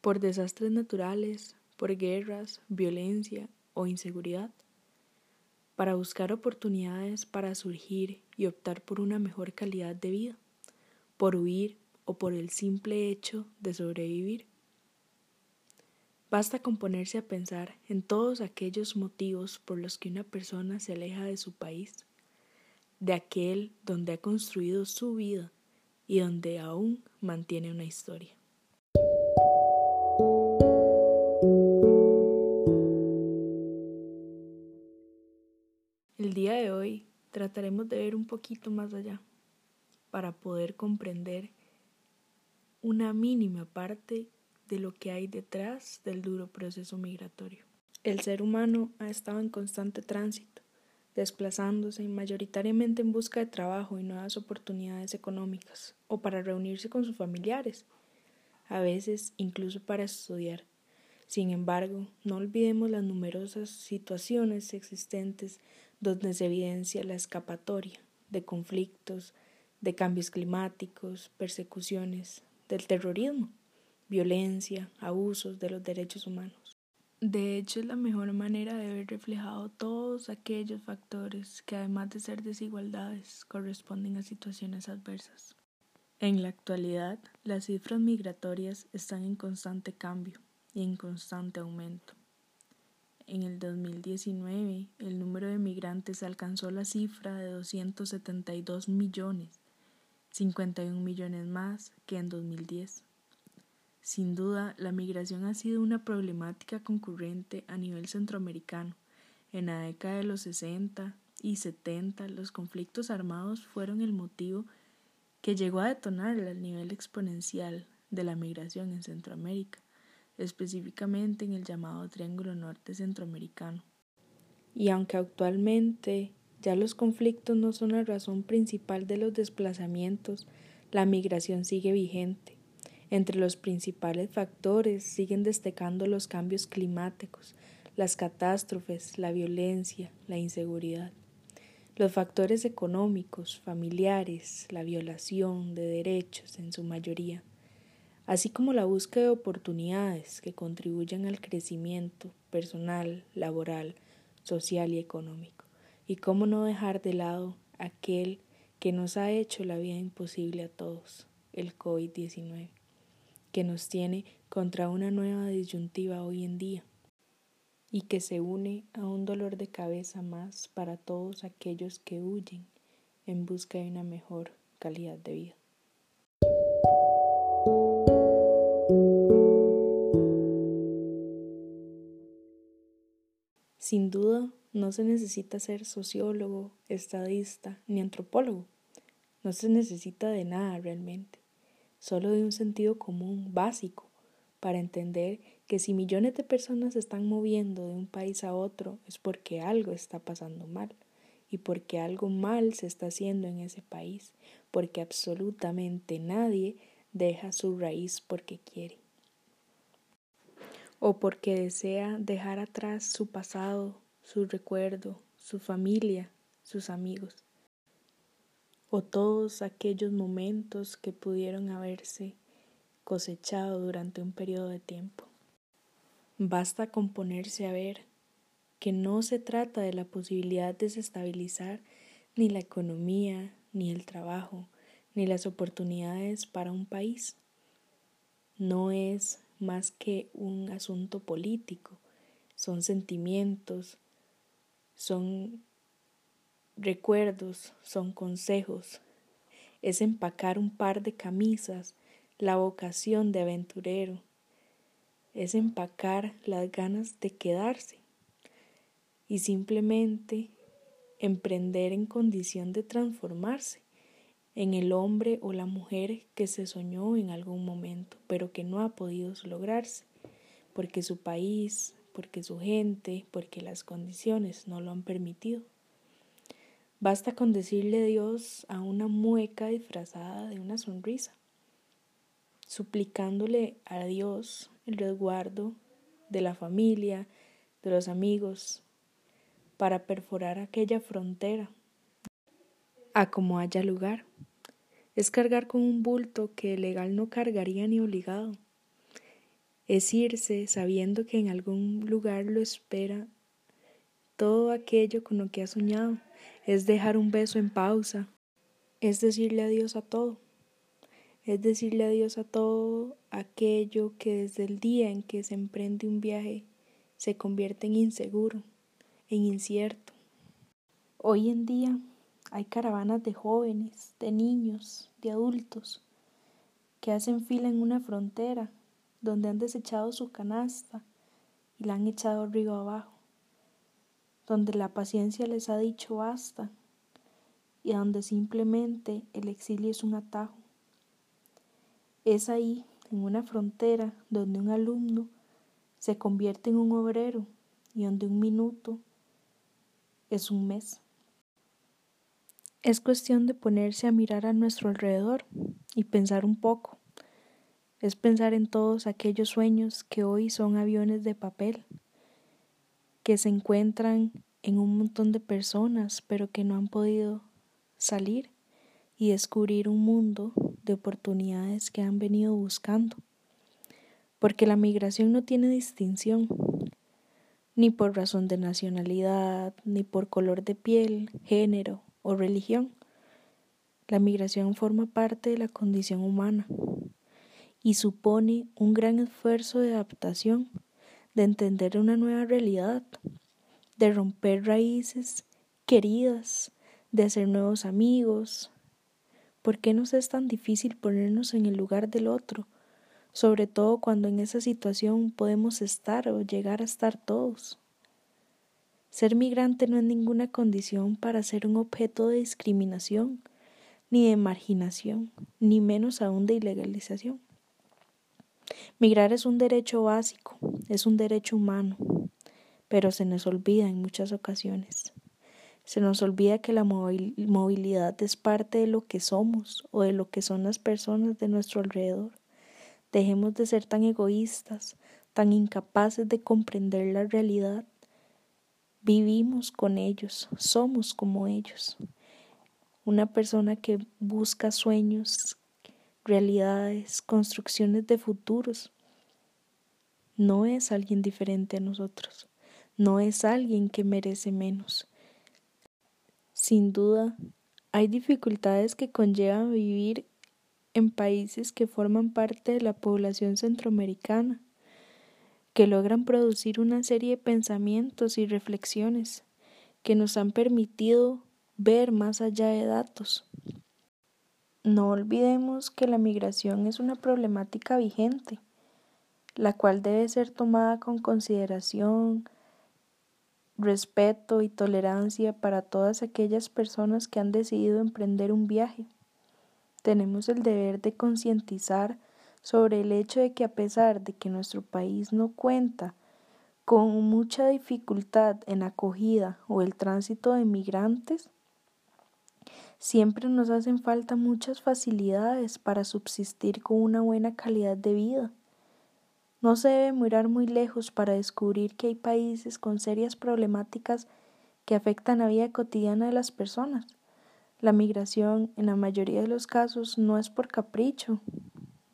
por desastres naturales, por guerras, violencia o inseguridad, para buscar oportunidades para surgir y optar por una mejor calidad de vida, por huir o por el simple hecho de sobrevivir. Basta con ponerse a pensar en todos aquellos motivos por los que una persona se aleja de su país, de aquel donde ha construido su vida y donde aún mantiene una historia. Día de hoy trataremos de ver un poquito más allá para poder comprender una mínima parte de lo que hay detrás del duro proceso migratorio. El ser humano ha estado en constante tránsito, desplazándose mayoritariamente en busca de trabajo y nuevas oportunidades económicas, o para reunirse con sus familiares, a veces incluso para estudiar. Sin embargo, no olvidemos las numerosas situaciones existentes donde se evidencia la escapatoria de conflictos, de cambios climáticos, persecuciones, del terrorismo, violencia, abusos de los derechos humanos. De hecho, es la mejor manera de ver reflejado todos aquellos factores que, además de ser desigualdades, corresponden a situaciones adversas. En la actualidad, las cifras migratorias están en constante cambio y en constante aumento. En el 2019, el número de migrantes alcanzó la cifra de 272 millones, 51 millones más que en 2010. Sin duda, la migración ha sido una problemática concurrente a nivel centroamericano. En la década de los 60 y 70, los conflictos armados fueron el motivo que llegó a detonar el nivel exponencial de la migración en Centroamérica específicamente en el llamado Triángulo Norte Centroamericano. Y aunque actualmente ya los conflictos no son la razón principal de los desplazamientos, la migración sigue vigente. Entre los principales factores siguen destacando los cambios climáticos, las catástrofes, la violencia, la inseguridad. Los factores económicos, familiares, la violación de derechos en su mayoría, así como la búsqueda de oportunidades que contribuyan al crecimiento personal, laboral, social y económico, y cómo no dejar de lado aquel que nos ha hecho la vida imposible a todos, el COVID-19, que nos tiene contra una nueva disyuntiva hoy en día y que se une a un dolor de cabeza más para todos aquellos que huyen en busca de una mejor calidad de vida. Sin duda, no se necesita ser sociólogo, estadista ni antropólogo. No se necesita de nada realmente, solo de un sentido común básico para entender que si millones de personas se están moviendo de un país a otro es porque algo está pasando mal y porque algo mal se está haciendo en ese país, porque absolutamente nadie deja su raíz porque quiere o porque desea dejar atrás su pasado, su recuerdo, su familia, sus amigos, o todos aquellos momentos que pudieron haberse cosechado durante un periodo de tiempo. Basta con ponerse a ver que no se trata de la posibilidad de desestabilizar ni la economía, ni el trabajo, ni las oportunidades para un país. No es más que un asunto político, son sentimientos, son recuerdos, son consejos, es empacar un par de camisas, la vocación de aventurero, es empacar las ganas de quedarse y simplemente emprender en condición de transformarse en el hombre o la mujer que se soñó en algún momento, pero que no ha podido lograrse, porque su país, porque su gente, porque las condiciones no lo han permitido. Basta con decirle Dios a una mueca disfrazada de una sonrisa, suplicándole a Dios el resguardo de la familia, de los amigos, para perforar aquella frontera a como haya lugar es cargar con un bulto que legal no cargaría ni obligado. es irse sabiendo que en algún lugar lo espera todo aquello con lo que ha soñado, es dejar un beso en pausa, es decirle adiós a todo, es decirle adiós a todo aquello que desde el día en que se emprende un viaje se convierte en inseguro, en incierto. Hoy en día hay caravanas de jóvenes, de niños, de adultos, que hacen fila en una frontera donde han desechado su canasta y la han echado río abajo, donde la paciencia les ha dicho basta y donde simplemente el exilio es un atajo. Es ahí, en una frontera, donde un alumno se convierte en un obrero y donde un minuto es un mes. Es cuestión de ponerse a mirar a nuestro alrededor y pensar un poco. Es pensar en todos aquellos sueños que hoy son aviones de papel, que se encuentran en un montón de personas, pero que no han podido salir y descubrir un mundo de oportunidades que han venido buscando. Porque la migración no tiene distinción, ni por razón de nacionalidad, ni por color de piel, género o religión. La migración forma parte de la condición humana y supone un gran esfuerzo de adaptación, de entender una nueva realidad, de romper raíces queridas, de hacer nuevos amigos. ¿Por qué nos es tan difícil ponernos en el lugar del otro? Sobre todo cuando en esa situación podemos estar o llegar a estar todos. Ser migrante no es ninguna condición para ser un objeto de discriminación, ni de marginación, ni menos aún de ilegalización. Migrar es un derecho básico, es un derecho humano, pero se nos olvida en muchas ocasiones. Se nos olvida que la movilidad es parte de lo que somos o de lo que son las personas de nuestro alrededor. Dejemos de ser tan egoístas, tan incapaces de comprender la realidad. Vivimos con ellos, somos como ellos. Una persona que busca sueños, realidades, construcciones de futuros, no es alguien diferente a nosotros, no es alguien que merece menos sin duda, hay dificultades que conllevan vivir en países que forman parte de la población centroamericana, que logran producir una serie de pensamientos y reflexiones que nos han permitido ver más allá de datos. No olvidemos que la migración es una problemática vigente, la cual debe ser tomada con consideración, respeto y tolerancia para todas aquellas personas que han decidido emprender un viaje. Tenemos el deber de concientizar sobre el hecho de que a pesar de que nuestro país no cuenta con mucha dificultad en acogida o el tránsito de migrantes, siempre nos hacen falta muchas facilidades para subsistir con una buena calidad de vida. No se debe mirar muy lejos para descubrir que hay países con serias problemáticas que afectan la vida cotidiana de las personas. La migración, en la mayoría de los casos, no es por capricho.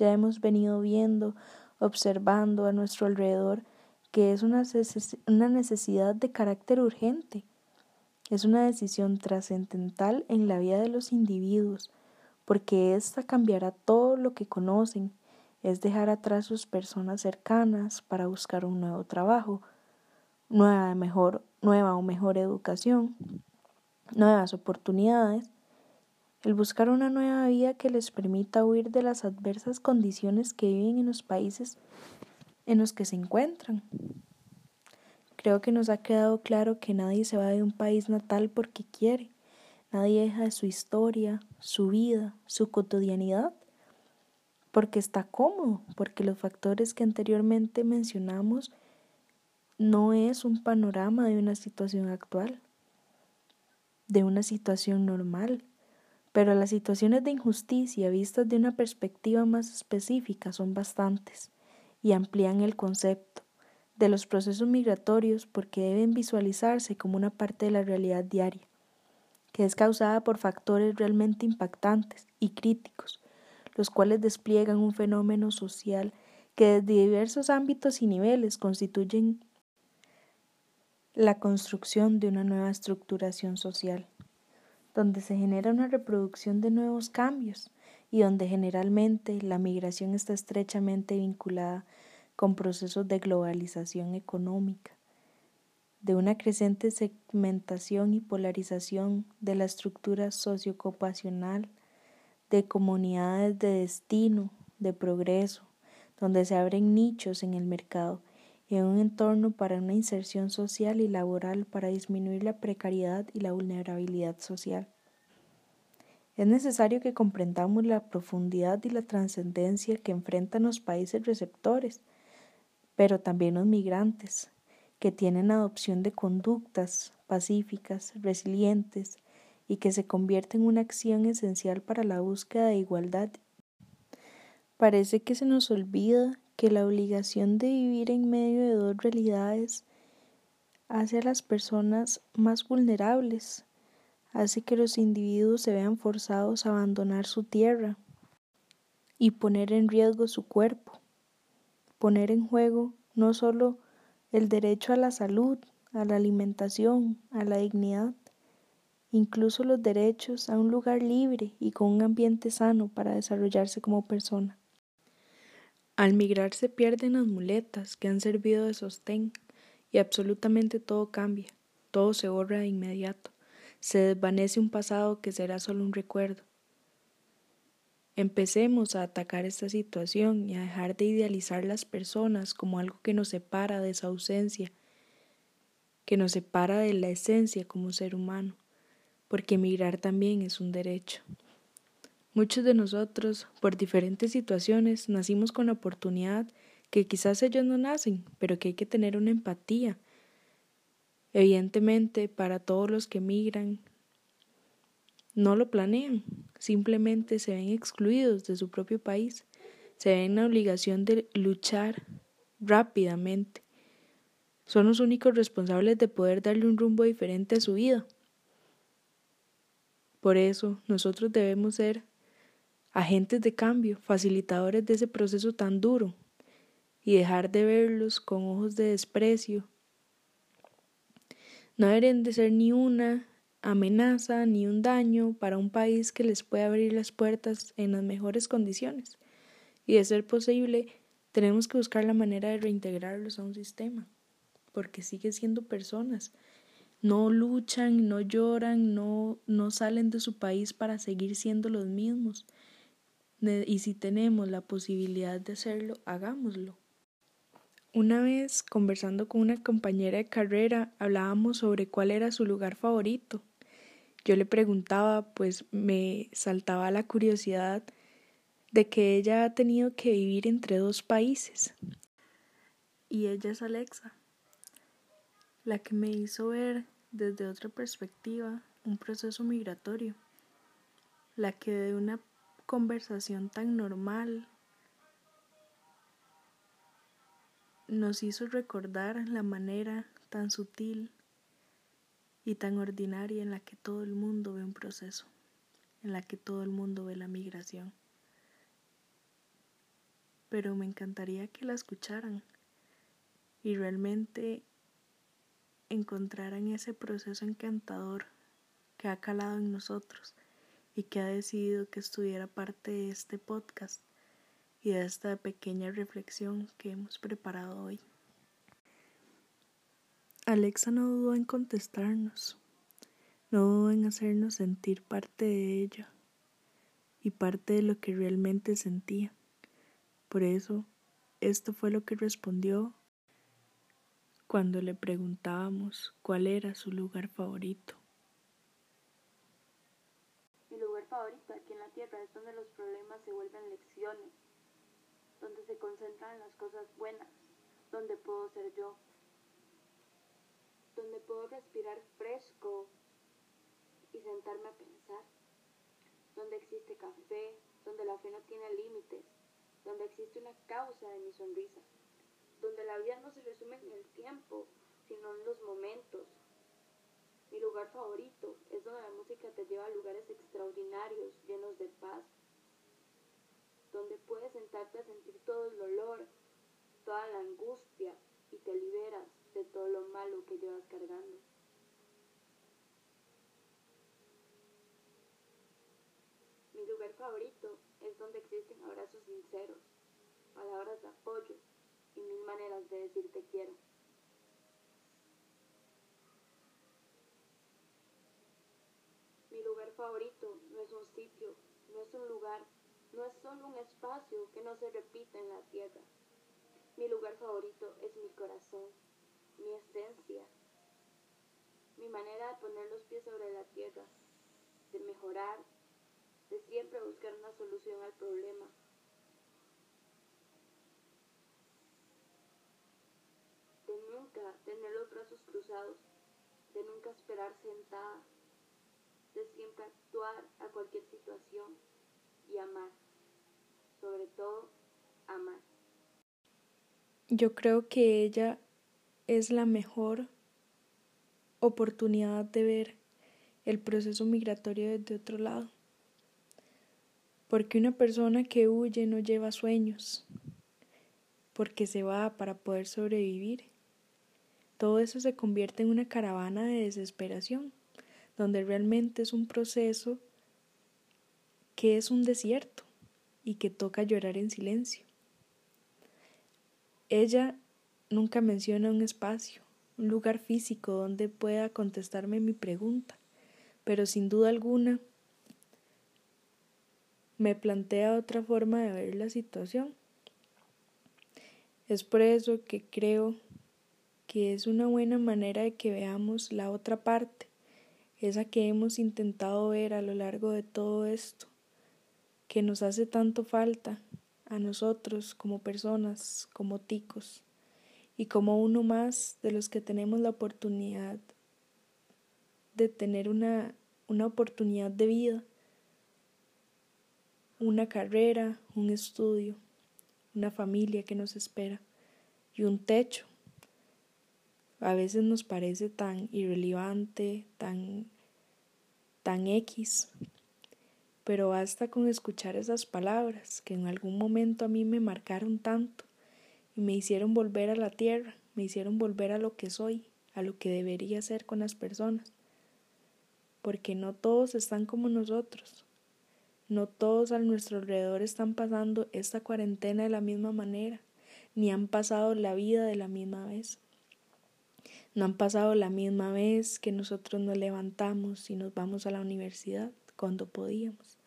Ya hemos venido viendo, observando a nuestro alrededor que es una, necesidad de carácter urgente. Es una decisión trascendental en la vida de los individuos, porque ésta cambiará todo lo que conocen, es dejar atrás sus personas cercanas para buscar un nuevo trabajo, nueva, mejor, nueva o mejor educación, nuevas oportunidades, el buscar una nueva vida que les permita huir de las adversas condiciones que viven en los países en los que se encuentran. Creo que nos ha quedado claro que nadie se va de un país natal porque quiere, nadie deja de su historia, su vida, su cotidianidad porque está cómodo, porque los factores que anteriormente mencionamos no es un panorama de una situación actual, de una situación normal, pero las situaciones de injusticia vistas de una perspectiva más específica son bastantes y amplían el concepto de los procesos migratorios porque deben visualizarse como una parte de la realidad diaria, que es causada por factores realmente impactantes y críticos los cuales despliegan un fenómeno social que desde diversos ámbitos y niveles constituyen la construcción de una nueva estructuración social, donde se genera una reproducción de nuevos cambios y donde generalmente la migración está estrechamente vinculada con procesos de globalización económica, de una creciente segmentación y polarización de la estructura socioocupacional, de comunidades de destino, de progreso, donde se abren nichos en el mercado en un entorno para una inserción social y laboral para disminuir la precariedad y la vulnerabilidad social. Es necesario que comprendamos la profundidad y la trascendencia que enfrentan los países receptores, pero también los migrantes, que tienen adopción de conductas pacíficas, resilientes y que se convierte en una acción esencial para la búsqueda de igualdad. Parece que se nos olvida que la obligación de vivir en medio de dos realidades hace a las personas más vulnerables, hace que los individuos se vean forzados a abandonar su tierra y poner en riesgo su cuerpo poner en juego no solo el derecho a la salud, a la alimentación, a la dignidad, incluso los derechos a un lugar libre y con un ambiente sano para desarrollarse como persona. Al migrar se pierden las muletas que han servido de sostén y absolutamente todo cambia, todo se borra de inmediato, se desvanece un pasado que será solo un recuerdo, Empecemos a atacar esta situación y a dejar de idealizar las personas como algo que nos separa de esa ausencia, que nos separa de la esencia como ser humano, porque emigrar también es un derecho. Muchos de nosotros, por diferentes situaciones, nacimos con la oportunidad que quizás ellos no nacen, pero que hay que tener una empatía. Evidentemente, para todos los que emigran, no lo planean, simplemente se ven excluidos de su propio país, se ven en la obligación de luchar rápidamente. Son los únicos responsables de poder darle un rumbo diferente a su vida. Por eso nosotros debemos ser agentes de cambio, facilitadores de ese proceso tan duro y dejar de verlos con ojos de desprecio. No deben de ser ni una amenaza ni un daño para un país que les puede abrir las puertas en las mejores condiciones. Y de ser posible, tenemos que buscar la manera de reintegrarlos a un sistema, porque siguen siendo personas. No luchan, no lloran, no, no salen de su país para seguir siendo los mismos. Y si tenemos la posibilidad de hacerlo, hagámoslo. Una vez, conversando con una compañera de carrera, hablábamos sobre cuál era su lugar favorito yo le preguntaba, pues me saltaba la curiosidad de que ella ha tenido que vivir entre dos países. Y ella es Alexa, la que me hizo ver desde otra perspectiva un proceso migratorio, la que de una conversación tan normal nos hizo recordar la manera tan sutil y tan ordinaria en la que todo el mundo ve un proceso, en la que todo el mundo ve la migración. Pero me encantaría que la escucharan y realmente encontraran ese proceso encantador que ha calado en nosotros y que ha decidido que estuviera parte de este podcast y de esta pequeña reflexión que hemos preparado hoy. Alexa no dudó en contestarnos, no dudó en hacernos sentir parte de ella y parte de lo que realmente sentía. Por eso, esto fue lo que respondió cuando le preguntábamos cuál era su lugar favorito. Mi lugar favorito aquí en la Tierra es donde los problemas se vuelven lecciones, donde se concentran las cosas buenas, donde puedo ser yo, donde puedo respirar fresco y sentarme a pensar, donde existe café, donde la fe no tiene límites, donde existe una causa de mi sonrisa, donde la vida no se resume en el tiempo, sino en los momentos. Mi lugar favorito es donde la música te lleva a lugares extraordinarios, llenos de paz, donde puedes sentarte a sentir todo el dolor, toda la angustia y te liberas de todo lo malo que llevas cargando. Mi lugar favorito es donde existen abrazos sinceros, palabras de apoyo y mil maneras de decir te quiero. Favorito no es un sitio, no es un lugar, no es solo un espacio que no se repite en la tierra. Mi lugar favorito es mi corazón, mi esencia, mi manera de poner los pies sobre la tierra, de mejorar, de siempre buscar una solución al problema. De nunca tener los brazos cruzados, de nunca esperar sentada, de siempre actuar a cualquier situación y amar, sobre todo amar. Yo creo que ella es la mejor oportunidad de ver el proceso migratorio desde otro lado. Porque una persona que huye no lleva sueños, porque se va para poder sobrevivir. Todo eso se convierte en una caravana de desesperación, donde realmente es un proceso que es un desierto y que toca llorar en silencio. Ella nunca menciona un espacio, un lugar físico donde pueda contestarme mi pregunta, pero sin duda alguna me plantea otra forma de ver la situación. Es por eso que creo que es una buena manera de que veamos la otra parte, esa que hemos intentado ver a lo largo de todo esto, que nos hace tanto falta a nosotros como personas, como ticos, y como uno más de los que tenemos la oportunidad de tener una, una oportunidad de vida, una carrera, un estudio, una familia que nos espera y un techo. A veces nos parece tan irrelevante, tan, tan X, pero basta con escuchar esas palabras que en algún momento a mí me marcaron tanto y me hicieron volver a la tierra, me hicieron volver a lo que soy, a lo que debería ser con las personas. Porque no todos están como nosotros. No todos a nuestro alrededor están pasando esta cuarentena de la misma manera, ni han pasado la vida de la misma vez. No han pasado la misma vez que nosotros nos levantamos y nos vamos a la universidad cuando podíamos.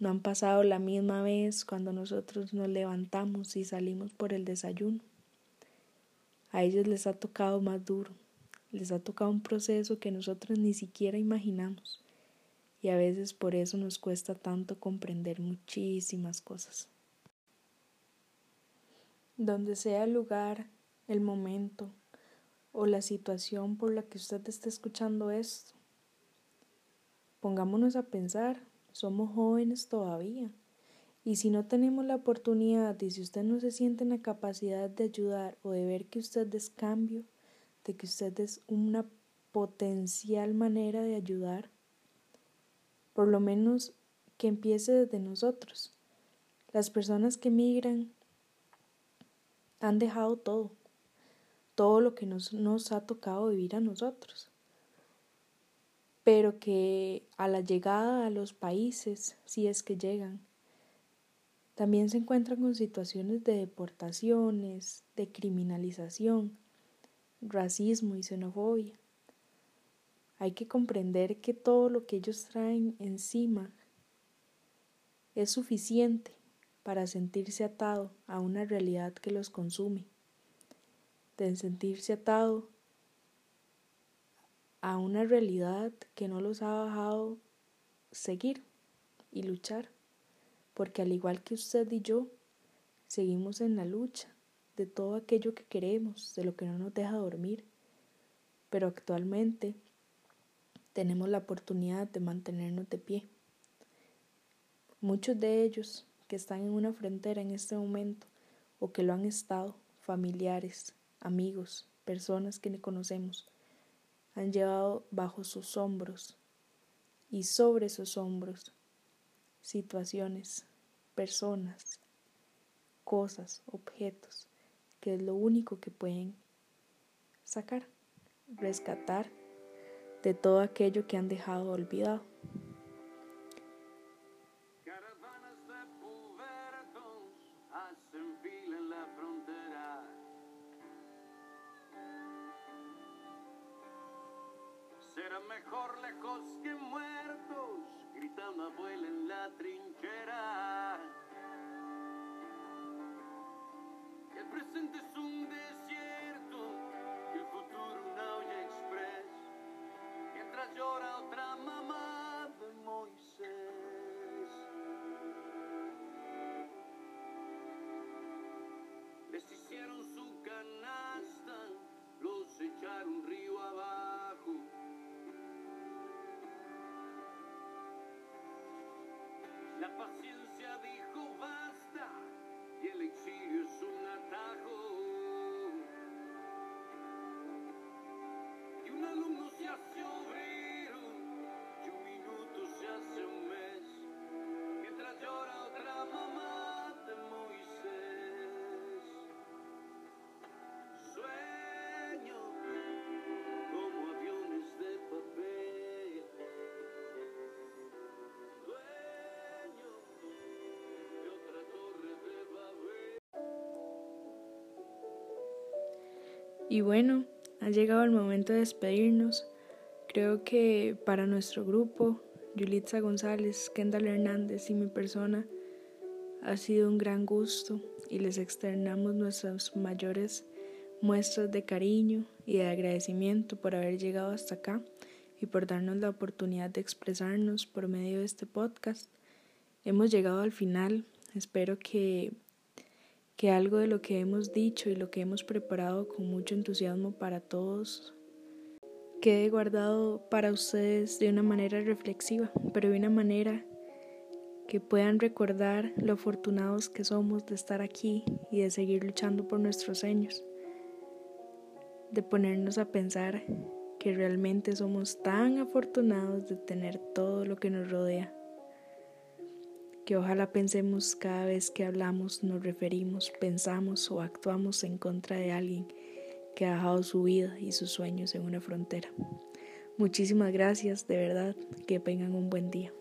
No han pasado la misma vez cuando nosotros nos levantamos y salimos por el desayuno. A ellos les ha tocado más duro, les ha tocado un proceso que nosotros ni siquiera imaginamos y a veces por eso nos cuesta tanto comprender muchísimas cosas. Donde sea el lugar, el momento o la situación por la que usted está escuchando esto, pongámonos a pensar somos jóvenes todavía. Y si no tenemos la oportunidad y si usted no se siente en la capacidad de ayudar o de ver que usted es cambio, de que usted es una potencial manera de ayudar, por lo menos que empiece desde nosotros. Las personas que migran han dejado todo, todo lo que nos, nos ha tocado vivir a nosotros pero que a la llegada a los países, si es que llegan, también se encuentran con situaciones de deportaciones, de criminalización, racismo y xenofobia. Hay que comprender que todo lo que ellos traen encima es suficiente para sentirse atado a una realidad que los consume, de sentirse atado a una realidad que no los ha dejado seguir y luchar, porque al igual que usted y yo, seguimos en la lucha de todo aquello que queremos, de lo que no nos deja dormir, pero actualmente tenemos la oportunidad de mantenernos de pie. Muchos de ellos que están en una frontera en este momento o que lo han estado, familiares, amigos, personas que conocemos, han llevado bajo sus hombros y sobre sus hombros situaciones, personas, cosas, objetos, que es lo único que pueden sacar rescatar de todo aquello que han dejado olvidado. Mejor lejos que muertos, gritando abuela en la trinchera. El presente es un desierto, el futuro una olla express. Mientras llora otra mamá de Moisés. La paciencia dijo basta y el exilio es un atajo. Y un alumno se hace obrero Y bueno, ha llegado el momento de despedirnos. Creo que para nuestro grupo, Yulitza González, Kendall Hernández y mi persona, ha sido un gran gusto y les externamos nuestras mayores muestras de cariño y de agradecimiento por haber llegado hasta acá y por darnos la oportunidad de expresarnos por medio de este podcast. Hemos llegado al final. Espero que que algo de lo que hemos dicho y lo que hemos preparado con mucho entusiasmo para todos quede guardado para ustedes de una manera reflexiva, pero de una manera que puedan recordar lo afortunados que somos de estar aquí y de seguir luchando por nuestros sueños, de ponernos a pensar que realmente somos tan afortunados de tener todo lo que nos rodea que ojalá pensemos cada vez que hablamos, nos referimos, pensamos o actuamos en contra de alguien que ha dejado su vida y sus sueños en una frontera. Muchísimas gracias, de verdad, que tengan un buen día.